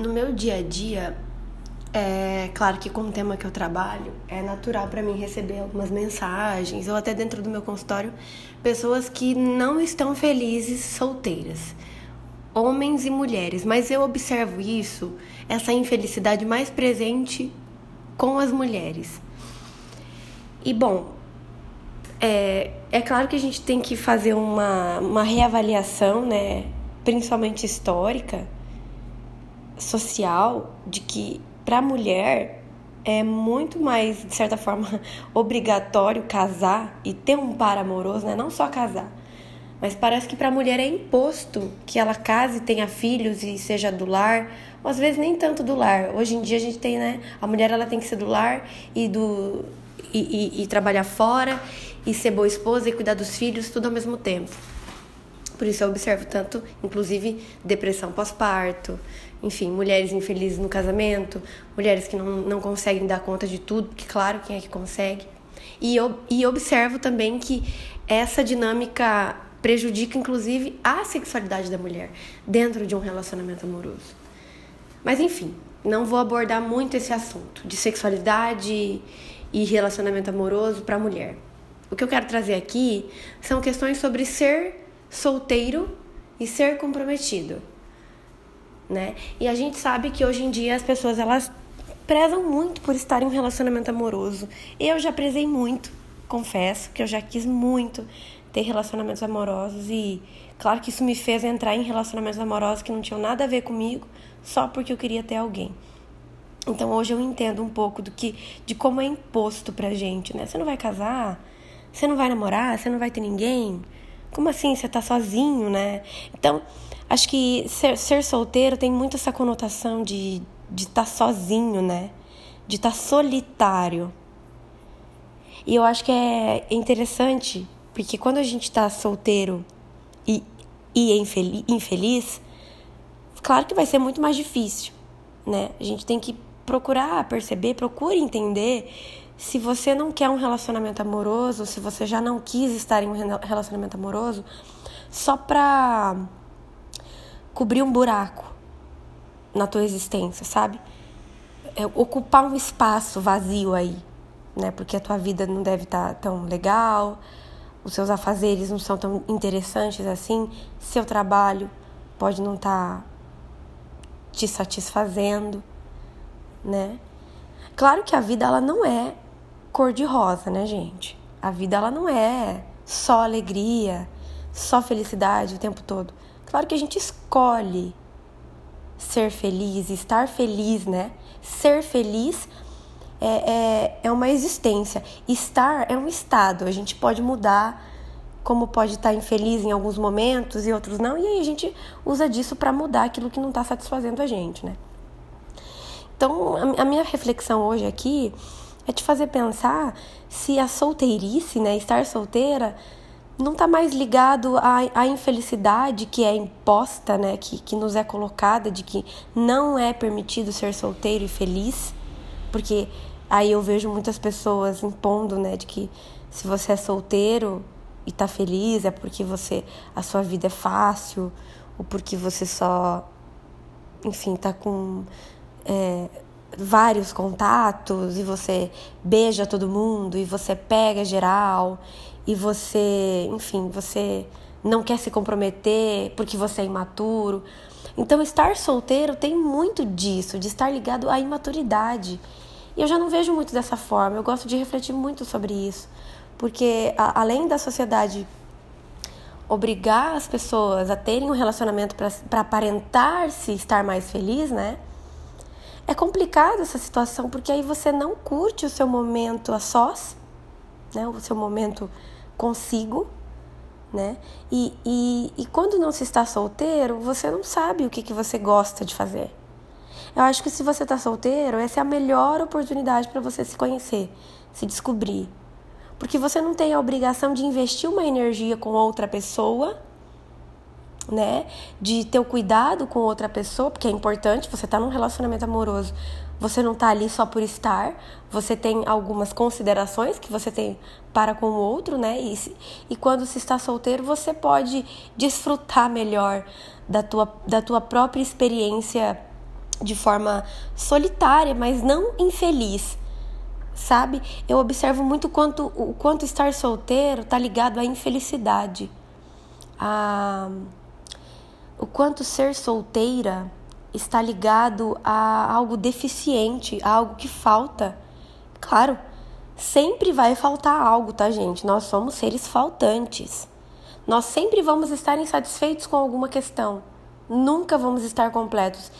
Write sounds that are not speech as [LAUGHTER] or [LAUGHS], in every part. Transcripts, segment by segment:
No meu dia a dia, é claro que com o tema que eu trabalho, é natural para mim receber algumas mensagens ou até dentro do meu consultório, pessoas que não estão felizes solteiras. Homens e mulheres, mas eu observo isso, essa infelicidade mais presente com as mulheres. E bom, é, é claro que a gente tem que fazer uma, uma reavaliação, né, principalmente histórica, social, de que para mulher é muito mais, de certa forma, [LAUGHS] obrigatório casar e ter um par amoroso, né? Não só casar. Mas parece que para a mulher é imposto que ela case, tenha filhos e seja do lar, ou às vezes nem tanto do lar. Hoje em dia a gente tem, né? A mulher ela tem que ser do lar e do e, e, e trabalhar fora e ser boa esposa e cuidar dos filhos tudo ao mesmo tempo. Por isso eu observo tanto, inclusive, depressão pós-parto, enfim, mulheres infelizes no casamento, mulheres que não, não conseguem dar conta de tudo, porque, claro, quem é que consegue? E, e observo também que essa dinâmica prejudica, inclusive, a sexualidade da mulher dentro de um relacionamento amoroso. Mas, enfim, não vou abordar muito esse assunto de sexualidade e relacionamento amoroso para a mulher. O que eu quero trazer aqui são questões sobre ser solteiro e ser comprometido né? E a gente sabe que hoje em dia as pessoas elas prezam muito por estar em um relacionamento amoroso. Eu já prezei muito, confesso que eu já quis muito ter relacionamentos amorosos e claro que isso me fez entrar em relacionamentos amorosos que não tinham nada a ver comigo, só porque eu queria ter alguém. Então hoje eu entendo um pouco do que de como é imposto pra gente, né? Você não vai casar, você não vai namorar, você não vai ter ninguém. Como assim? Você tá sozinho, né? Então, Acho que ser, ser solteiro tem muito essa conotação de estar tá sozinho, né? De estar tá solitário. E eu acho que é interessante, porque quando a gente está solteiro e, e infeliz, infeliz, claro que vai ser muito mais difícil, né? A gente tem que procurar perceber, procure entender se você não quer um relacionamento amoroso, se você já não quis estar em um relacionamento amoroso, só pra cobrir um buraco na tua existência, sabe? É ocupar um espaço vazio aí, né? Porque a tua vida não deve estar tá tão legal, os seus afazeres não são tão interessantes assim, seu trabalho pode não estar tá te satisfazendo, né? Claro que a vida ela não é cor de rosa, né, gente? A vida ela não é só alegria, só felicidade o tempo todo. Claro que a gente escolhe ser feliz, estar feliz, né? Ser feliz é, é, é uma existência. Estar é um estado. A gente pode mudar, como pode estar infeliz em alguns momentos e outros não. E aí a gente usa disso para mudar aquilo que não está satisfazendo a gente, né? Então, a minha reflexão hoje aqui é te fazer pensar se a solteirice, né, estar solteira, não está mais ligado à, à, infelicidade que é imposta, né, que, que nos é colocada, de que não é permitido ser solteiro e feliz, porque aí eu vejo muitas pessoas impondo, né, de que se você é solteiro e está feliz é porque você a sua vida é fácil ou porque você só, enfim, está com é, vários contatos e você beija todo mundo e você pega geral e você, enfim, você não quer se comprometer porque você é imaturo. Então, estar solteiro tem muito disso, de estar ligado à imaturidade. E eu já não vejo muito dessa forma, eu gosto de refletir muito sobre isso, porque a, além da sociedade obrigar as pessoas a terem um relacionamento para aparentar-se estar mais feliz, né? É complicado essa situação, porque aí você não curte o seu momento a sós, né? O seu momento consigo, né? E, e, e quando não se está solteiro, você não sabe o que, que você gosta de fazer. Eu acho que se você está solteiro, essa é a melhor oportunidade para você se conhecer, se descobrir. Porque você não tem a obrigação de investir uma energia com outra pessoa, né? De ter o cuidado com outra pessoa, porque é importante, você está num relacionamento amoroso. Você não está ali só por estar, você tem algumas considerações que você tem para com o outro, né? E, e quando se está solteiro, você pode desfrutar melhor da tua, da tua própria experiência de forma solitária, mas não infeliz. Sabe? Eu observo muito quanto, o quanto estar solteiro está ligado à infelicidade. A, o quanto ser solteira está ligado a algo deficiente, a algo que falta. Claro, sempre vai faltar algo, tá, gente? Nós somos seres faltantes. Nós sempre vamos estar insatisfeitos com alguma questão. Nunca vamos estar completos,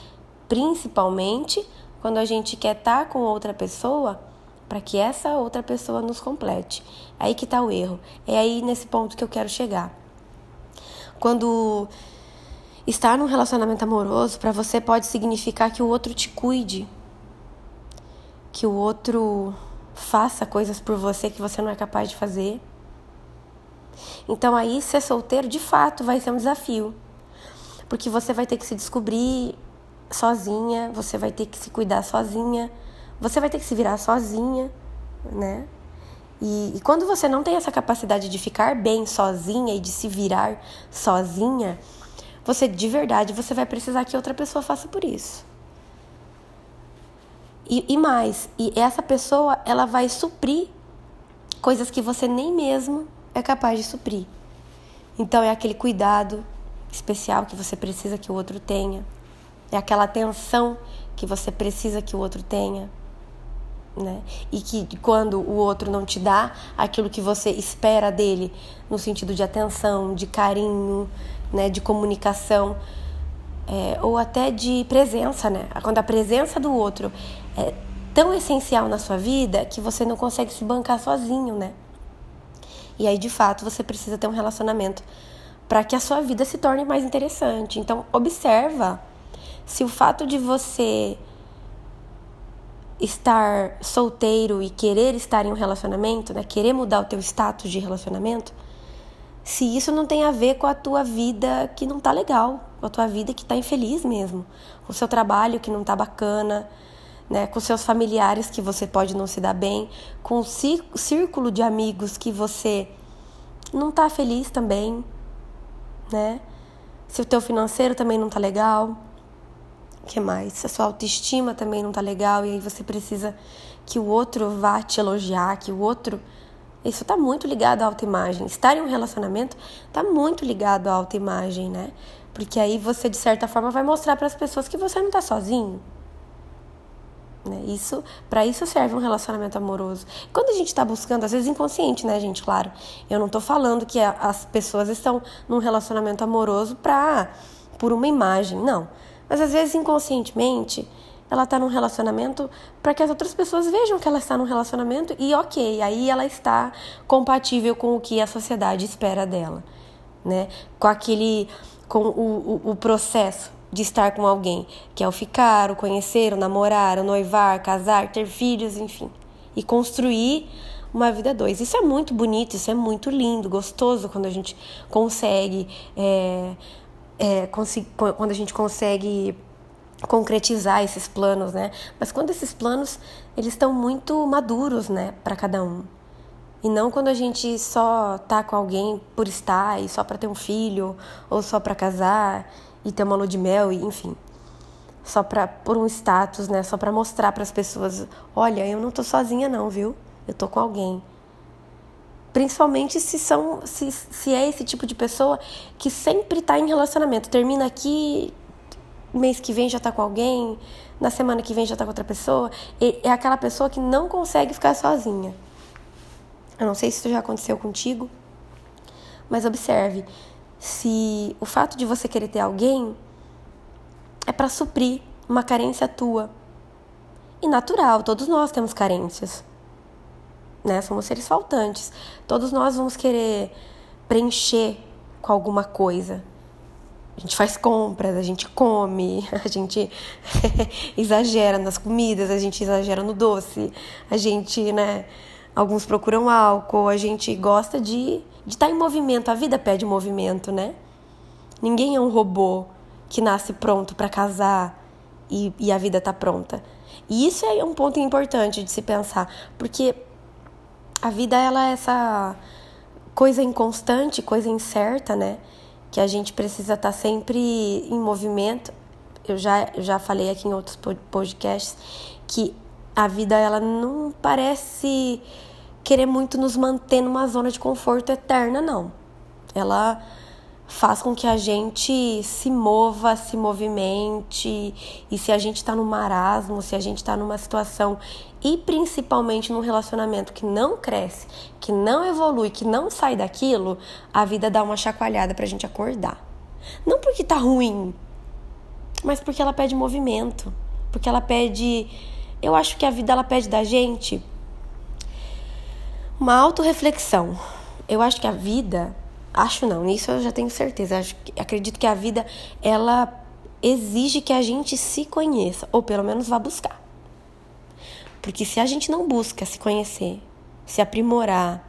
principalmente quando a gente quer estar com outra pessoa para que essa outra pessoa nos complete. Aí que está o erro. É aí nesse ponto que eu quero chegar. Quando estar num relacionamento amoroso para você pode significar que o outro te cuide, que o outro faça coisas por você que você não é capaz de fazer. Então aí ser solteiro de fato vai ser um desafio. Porque você vai ter que se descobrir sozinha, você vai ter que se cuidar sozinha, você vai ter que se virar sozinha, né? E, e quando você não tem essa capacidade de ficar bem sozinha e de se virar sozinha, você de verdade você vai precisar que outra pessoa faça por isso. E, e mais, e essa pessoa ela vai suprir coisas que você nem mesmo é capaz de suprir. Então é aquele cuidado especial que você precisa que o outro tenha. É aquela atenção que você precisa que o outro tenha. Né? E que quando o outro não te dá aquilo que você espera dele, no sentido de atenção, de carinho, né, de comunicação, é, ou até de presença, né? Quando a presença do outro é tão essencial na sua vida que você não consegue se bancar sozinho, né? E aí, de fato, você precisa ter um relacionamento para que a sua vida se torne mais interessante. Então, observa se o fato de você estar solteiro e querer estar em um relacionamento, né, querer mudar o teu status de relacionamento, se isso não tem a ver com a tua vida que não tá legal, com a tua vida que tá infeliz mesmo, com o seu trabalho que não tá bacana, né, com seus familiares que você pode não se dar bem, com o círculo de amigos que você não tá feliz também, né? Se o teu financeiro também não tá legal, que mais? Se a sua autoestima também não tá legal e aí você precisa que o outro vá te elogiar, que o outro isso está muito ligado à autoimagem. Estar em um relacionamento está muito ligado à autoimagem, né? Porque aí você, de certa forma, vai mostrar para as pessoas que você não está sozinho. Né? Isso, para isso serve um relacionamento amoroso. Quando a gente está buscando, às vezes inconsciente, né, gente? Claro, eu não estou falando que as pessoas estão num relacionamento amoroso para por uma imagem, não. Mas às vezes inconscientemente ela está num relacionamento para que as outras pessoas vejam que ela está num relacionamento e ok, aí ela está compatível com o que a sociedade espera dela, né? Com aquele, com o, o, o processo de estar com alguém, que é o ficar, o conhecer, o namorar, o noivar, casar, ter filhos, enfim, e construir uma vida dois. Isso é muito bonito, isso é muito lindo, gostoso quando a gente consegue, é, é, quando a gente consegue concretizar esses planos, né? Mas quando esses planos eles estão muito maduros, né, para cada um. E não quando a gente só tá com alguém por estar e só para ter um filho ou só para casar e ter uma lua de mel e enfim. Só para por um status, né? Só para mostrar para as pessoas, olha, eu não tô sozinha não, viu? Eu tô com alguém. Principalmente se são se, se é esse tipo de pessoa que sempre tá em relacionamento, termina aqui, mês que vem já tá com alguém, na semana que vem já tá com outra pessoa. É aquela pessoa que não consegue ficar sozinha. Eu não sei se isso já aconteceu contigo, mas observe se o fato de você querer ter alguém é para suprir uma carência tua. E natural, todos nós temos carências. Né? Somos seres faltantes. Todos nós vamos querer preencher com alguma coisa. A gente faz compras, a gente come, [LAUGHS] a gente [LAUGHS] exagera nas comidas, a gente exagera no doce, a gente, né? Alguns procuram álcool, a gente gosta de estar tá em movimento. A vida pede movimento, né? Ninguém é um robô que nasce pronto para casar e, e a vida tá pronta. E isso é um ponto importante de se pensar, porque a vida ela é essa coisa inconstante, coisa incerta, né? Que a gente precisa estar tá sempre em movimento. eu já, eu já falei aqui em outros podcasts que a vida ela não parece querer muito nos manter numa zona de conforto eterna, não. Ela faz com que a gente se mova, se movimente, e se a gente está no marasmo, se a gente está numa situação e principalmente num relacionamento que não cresce, que não evolui, que não sai daquilo, a vida dá uma chacoalhada pra gente acordar. Não porque tá ruim, mas porque ela pede movimento, porque ela pede, eu acho que a vida ela pede da gente uma autorreflexão. Eu acho que a vida Acho não, nisso eu já tenho certeza. Acho, acredito que a vida ela exige que a gente se conheça, ou pelo menos vá buscar. Porque se a gente não busca se conhecer, se aprimorar,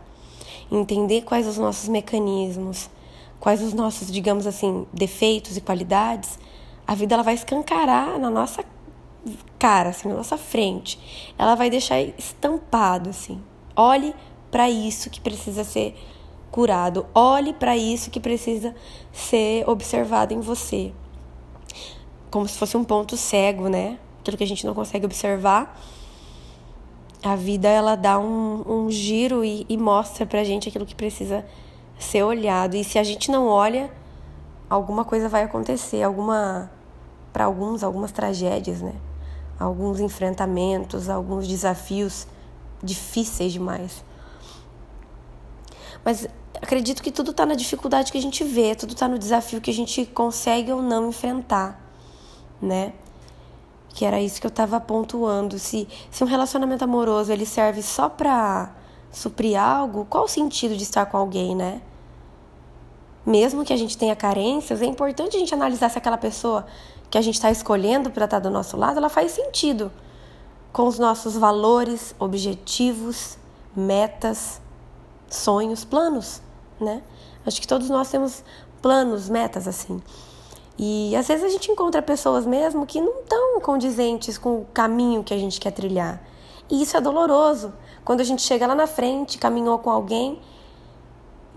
entender quais os nossos mecanismos, quais os nossos, digamos assim, defeitos e qualidades, a vida ela vai escancarar na nossa cara, assim, na nossa frente. Ela vai deixar estampado assim. Olhe para isso que precisa ser curado. Olhe para isso que precisa ser observado em você. Como se fosse um ponto cego, né? Aquilo que a gente não consegue observar. A vida ela dá um, um giro e, e mostra pra gente aquilo que precisa ser olhado. E se a gente não olha, alguma coisa vai acontecer, alguma para alguns algumas tragédias, né? Alguns enfrentamentos, alguns desafios difíceis demais. Mas acredito que tudo está na dificuldade que a gente vê, tudo está no desafio que a gente consegue ou não enfrentar, né? Que era isso que eu estava pontuando. Se, se um relacionamento amoroso ele serve só para suprir algo, qual o sentido de estar com alguém, né? Mesmo que a gente tenha carências, é importante a gente analisar se aquela pessoa que a gente está escolhendo para estar tá do nosso lado, ela faz sentido com os nossos valores, objetivos, metas, sonhos, planos, né? Acho que todos nós temos planos, metas assim. E às vezes a gente encontra pessoas mesmo que não estão condizentes com o caminho que a gente quer trilhar. E isso é doloroso. Quando a gente chega lá na frente, caminhou com alguém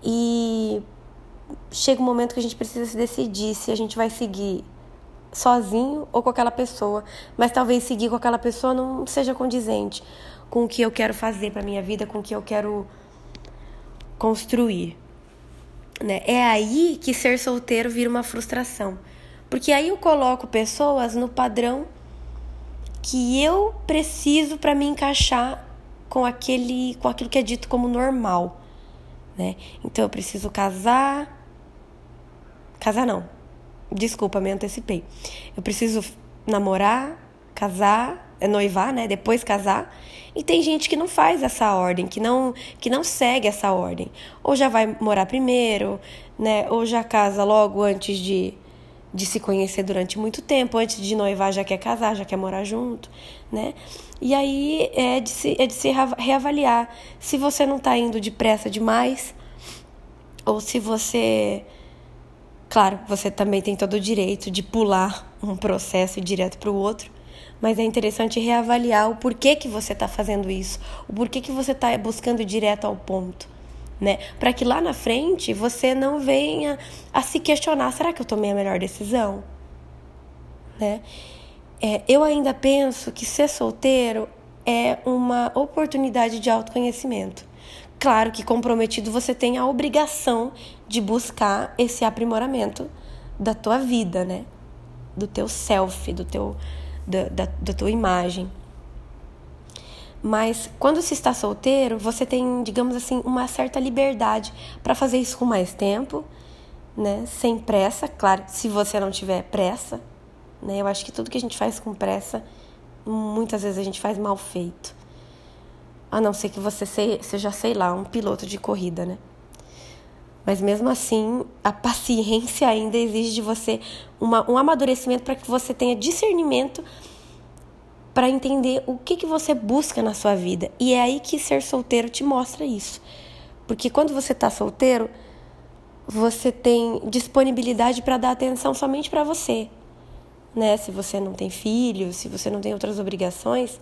e chega um momento que a gente precisa se decidir se a gente vai seguir sozinho ou com aquela pessoa, mas talvez seguir com aquela pessoa não seja condizente com o que eu quero fazer para minha vida, com o que eu quero construir. Né? É aí que ser solteiro vira uma frustração. Porque aí eu coloco pessoas no padrão que eu preciso para me encaixar com aquele com aquilo que é dito como normal, né? Então eu preciso casar casar não. Desculpa, me antecipei. Eu preciso namorar, casar, noivar, né? Depois casar e tem gente que não faz essa ordem, que não, que não segue essa ordem. Ou já vai morar primeiro, né? Ou já casa logo antes de, de se conhecer durante muito tempo, antes de noivar já quer casar, já quer morar junto, né? E aí é de se, é de se reavaliar se você não está indo depressa demais ou se você Claro, você também tem todo o direito de pular um processo direto para o outro, mas é interessante reavaliar o porquê que você está fazendo isso, o porquê que você está buscando ir direto ao ponto, né? Para que lá na frente você não venha a se questionar: será que eu tomei a melhor decisão? Né? É, eu ainda penso que ser solteiro é uma oportunidade de autoconhecimento. Claro que comprometido você tem a obrigação de buscar esse aprimoramento da tua vida, né? Do teu self, do teu da, da, da tua imagem. Mas quando se está solteiro, você tem, digamos assim, uma certa liberdade para fazer isso com mais tempo, né? Sem pressa, claro, se você não tiver pressa, né? Eu acho que tudo que a gente faz com pressa, muitas vezes a gente faz mal feito. A não ser que você seja, sei lá, um piloto de corrida, né? Mas mesmo assim, a paciência ainda exige de você uma, um amadurecimento para que você tenha discernimento para entender o que, que você busca na sua vida. E é aí que ser solteiro te mostra isso. Porque quando você está solteiro, você tem disponibilidade para dar atenção somente para você. Né? Se você não tem filhos, se você não tem outras obrigações,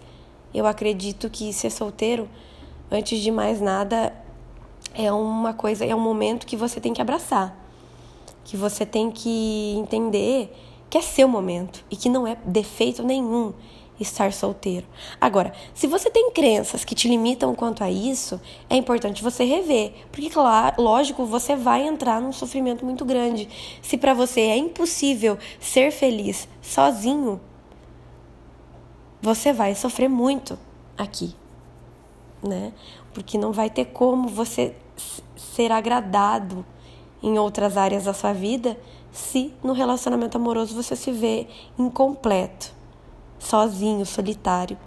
eu acredito que ser solteiro, antes de mais nada, é uma coisa, é um momento que você tem que abraçar, que você tem que entender que é seu momento e que não é defeito nenhum estar solteiro. Agora, se você tem crenças que te limitam quanto a isso, é importante você rever, porque claro, lógico, você vai entrar num sofrimento muito grande. Se para você é impossível ser feliz sozinho, você vai sofrer muito aqui, né? Porque não vai ter como você ser agradado em outras áreas da sua vida se no relacionamento amoroso você se vê incompleto, sozinho, solitário.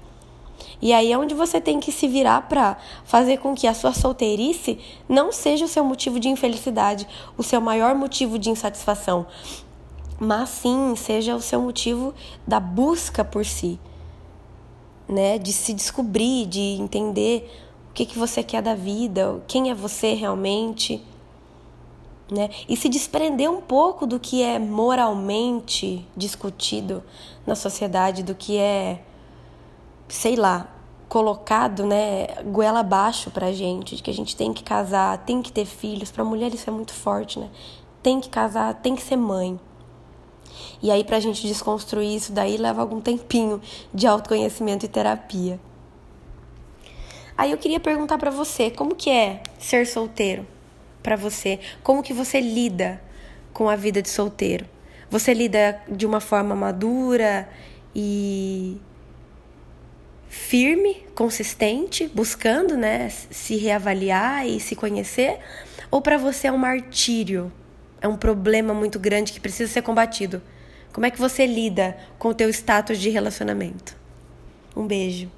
E aí é onde você tem que se virar para fazer com que a sua solteirice não seja o seu motivo de infelicidade, o seu maior motivo de insatisfação, mas sim seja o seu motivo da busca por si, né, de se descobrir, de entender que que você quer da vida, quem é você realmente né? E se desprender um pouco do que é moralmente discutido na sociedade, do que é, sei lá, colocado, né, goela abaixo pra gente, de que a gente tem que casar, tem que ter filhos, pra mulher isso é muito forte, né? Tem que casar, tem que ser mãe. E aí pra gente desconstruir isso daí leva algum tempinho de autoconhecimento e terapia. Aí eu queria perguntar para você, como que é ser solteiro? para você? Como que você lida com a vida de solteiro? Você lida de uma forma madura e firme, consistente, buscando, né, se reavaliar e se conhecer? Ou para você é um martírio? É um problema muito grande que precisa ser combatido? Como é que você lida com o teu status de relacionamento? Um beijo.